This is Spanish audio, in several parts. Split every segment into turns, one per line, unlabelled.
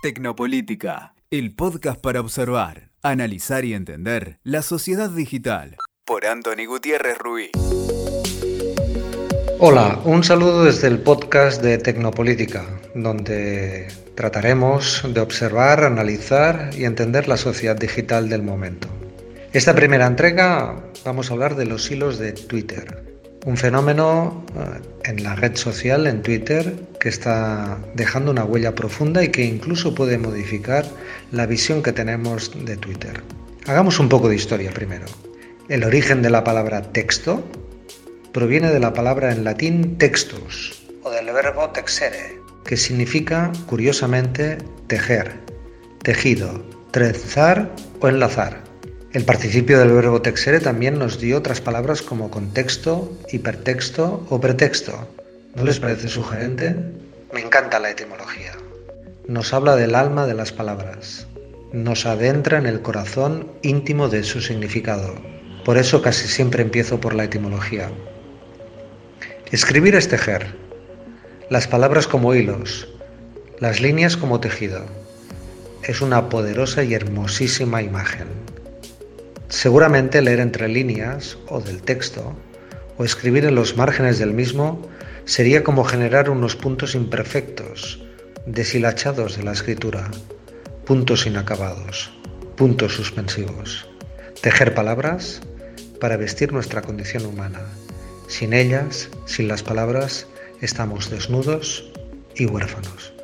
Tecnopolítica, el podcast para observar, analizar y entender la sociedad digital. Por Anthony Gutiérrez Ruiz.
Hola, un saludo desde el podcast de Tecnopolítica, donde trataremos de observar, analizar y entender la sociedad digital del momento. Esta primera entrega vamos a hablar de los hilos de Twitter, un fenómeno eh, en la red social, en Twitter, que está dejando una huella profunda y que incluso puede modificar la visión que tenemos de Twitter. Hagamos un poco de historia primero. El origen de la palabra texto proviene de la palabra en latín textus o del verbo texere, que significa, curiosamente, tejer, tejido, trenzar o enlazar. El participio del verbo texere también nos dio otras palabras como contexto, hipertexto o pretexto. ¿No les parece sugerente? Me encanta la etimología. Nos habla del alma de las palabras. Nos adentra en el corazón íntimo de su significado. Por eso casi siempre empiezo por la etimología. Escribir es tejer. Las palabras como hilos, las líneas como tejido. Es una poderosa y hermosísima imagen. Seguramente leer entre líneas o del texto o escribir en los márgenes del mismo sería como generar unos puntos imperfectos, deshilachados de la escritura, puntos inacabados, puntos suspensivos. Tejer palabras para vestir nuestra condición humana. Sin ellas, sin las palabras, estamos desnudos y huérfanos.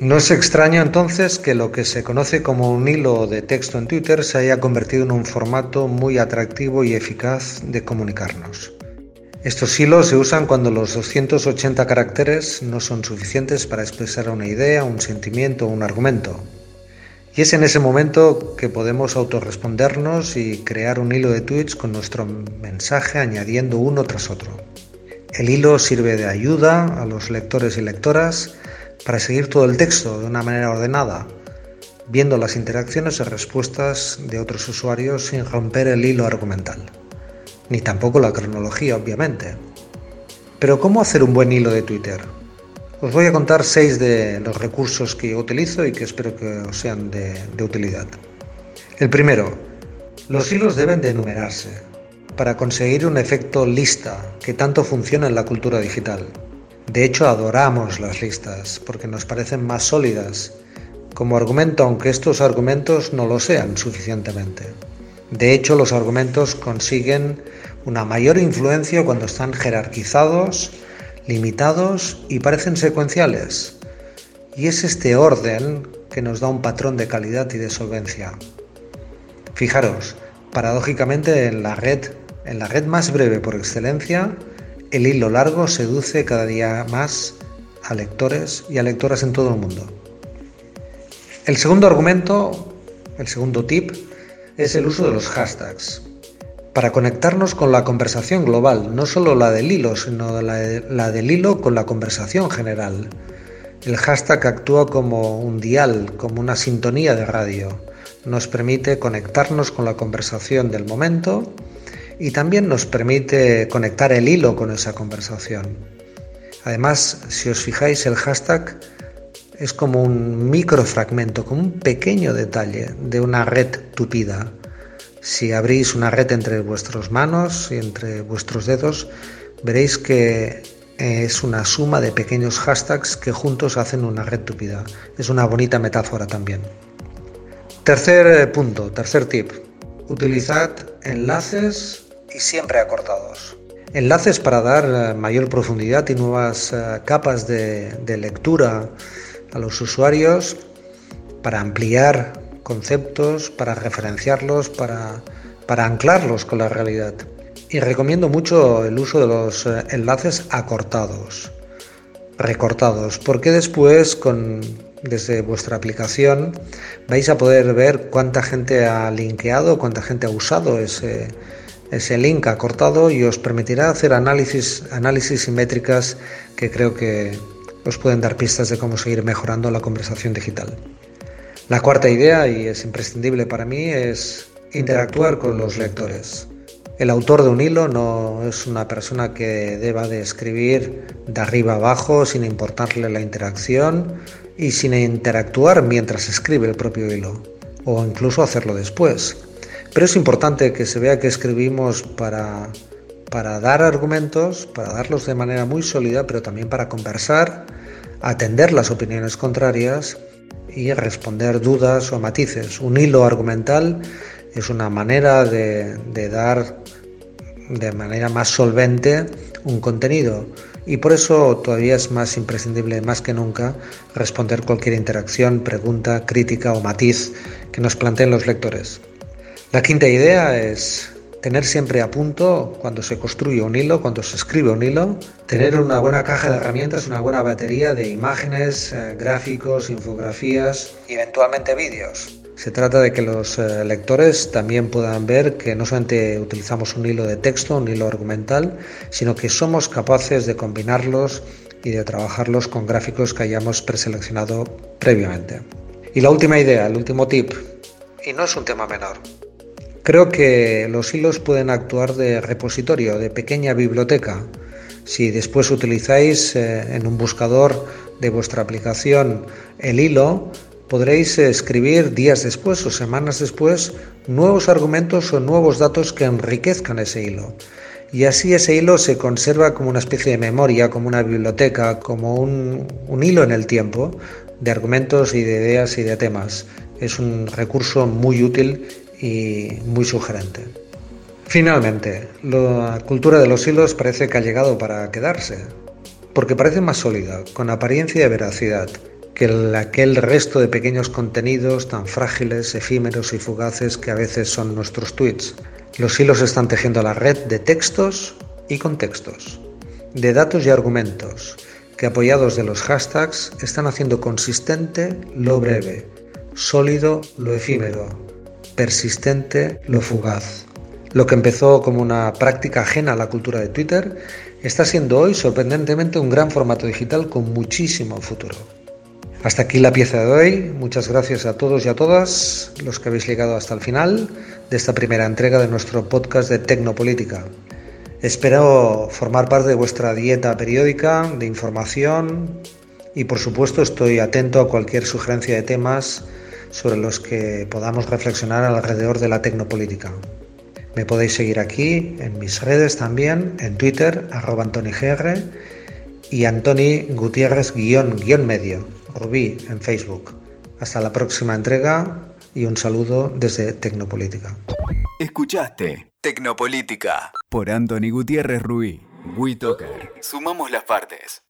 No es extraño entonces que lo que se conoce como un hilo de texto en Twitter se haya convertido en un formato muy atractivo y eficaz de comunicarnos. Estos hilos se usan cuando los 280 caracteres no son suficientes para expresar una idea, un sentimiento o un argumento. Y es en ese momento que podemos autorrespondernos y crear un hilo de tweets con nuestro mensaje añadiendo uno tras otro. El hilo sirve de ayuda a los lectores y lectoras para seguir todo el texto de una manera ordenada, viendo las interacciones y respuestas de otros usuarios sin romper el hilo argumental, ni tampoco la cronología, obviamente. Pero ¿cómo hacer un buen hilo de Twitter? Os voy a contar seis de los recursos que yo utilizo y que espero que os sean de, de utilidad. El primero, los hilos deben de enumerarse para conseguir un efecto lista que tanto funciona en la cultura digital. De hecho, adoramos las listas porque nos parecen más sólidas como argumento, aunque estos argumentos no lo sean suficientemente. De hecho, los argumentos consiguen una mayor influencia cuando están jerarquizados, limitados y parecen secuenciales. Y es este orden que nos da un patrón de calidad y de solvencia. Fijaros, paradójicamente en la red, en la red más breve por excelencia, el hilo largo seduce cada día más a lectores y a lectoras en todo el mundo. El segundo argumento, el segundo tip, es el uso de los hashtags. Para conectarnos con la conversación global, no solo la del hilo, sino la, la del hilo con la conversación general. El hashtag actúa como un dial, como una sintonía de radio. Nos permite conectarnos con la conversación del momento y también nos permite conectar el hilo con esa conversación. Además, si os fijáis, el hashtag es como un microfragmento, como un pequeño detalle de una red tupida. Si abrís una red entre vuestras manos y entre vuestros dedos, veréis que es una suma de pequeños hashtags que juntos hacen una red tupida. Es una bonita metáfora también. Tercer punto, tercer tip. Utilizad enlaces y siempre acortados. Enlaces para dar eh, mayor profundidad y nuevas eh, capas de, lectura a los usuarios, para ampliar conceptos, para referenciarlos, para, para anclarlos con la realidad. Y recomiendo mucho el uso de los eh, enlaces acortados, recortados, porque después con, desde vuestra aplicación vais a poder ver cuánta gente ha linkeado, cuánta gente ha usado ese, ese link acortado y os permitirá hacer análisis, análisis y métricas que creo que os pueden dar pistas de cómo seguir mejorando la conversación digital. La cuarta idea, y es imprescindible para mí, es interactuar con los lectores. El autor de un hilo no es una persona que deba de escribir de arriba abajo sin importarle la interacción y sin interactuar mientras escribe el propio hilo o incluso hacerlo después. Pero es importante que se vea que escribimos para, para dar argumentos, para darlos de manera muy sólida, pero también para conversar, atender las opiniones contrarias y responder dudas o matices. Un hilo argumental es una manera de, de dar de manera más solvente un contenido y por eso todavía es más imprescindible, más que nunca, responder cualquier interacción, pregunta, crítica o matiz que nos planteen los lectores. La quinta idea es tener siempre a punto cuando se construye un hilo, cuando se escribe un hilo, tener una buena caja de herramientas, una buena batería de imágenes, eh, gráficos, infografías y eventualmente vídeos. Se trata de que los eh, lectores también puedan ver que no solamente utilizamos un hilo de texto, un hilo argumental, sino que somos capaces de combinarlos y de trabajarlos con gráficos que hayamos preseleccionado previamente. Y la última idea, el último tip, y no es un tema menor. Creo que los hilos pueden actuar de repositorio, de pequeña biblioteca. Si después utilizáis eh, en un buscador de vuestra aplicación el hilo, podréis escribir días después o semanas después nuevos argumentos o nuevos datos que enriquezcan ese hilo. Y así ese hilo se conserva como una especie de memoria, como una biblioteca, como un, hilo en el tiempo de argumentos y de ideas y de temas. Es un recurso muy útil y muy sugerente. Finalmente, la cultura de los hilos parece que ha llegado para quedarse, porque parece más sólida, con apariencia de veracidad que aquel resto de pequeños contenidos tan frágiles, efímeros y fugaces que a veces son nuestros tweets. Los hilos están tejiendo la red de textos y contextos, de datos y argumentos, que apoyados de los hashtags están haciendo consistente lo breve, sólido lo efímero, persistente lo fugaz. Lo que empezó como una práctica ajena a la cultura de Twitter está siendo hoy sorprendentemente un gran formato digital con muchísimo futuro. Hasta aquí la pieza de hoy. Muchas gracias a todos y a todas los que habéis llegado hasta el final de esta primera entrega de nuestro podcast de Tecnopolítica. Espero formar parte de vuestra dieta periódica de información y por supuesto estoy atento a cualquier sugerencia de temas sobre los que podamos reflexionar alrededor de la tecnopolítica. Me podéis seguir aquí en mis redes también, en Twitter, arroba AntoniGR y Antoni Gutiérrez guion, guion medio. Rubí en Facebook. Hasta la próxima entrega y un saludo desde Tecnopolítica.
Escuchaste Tecnopolítica por Anthony Gutiérrez Rubí. WeToker. Sumamos las partes.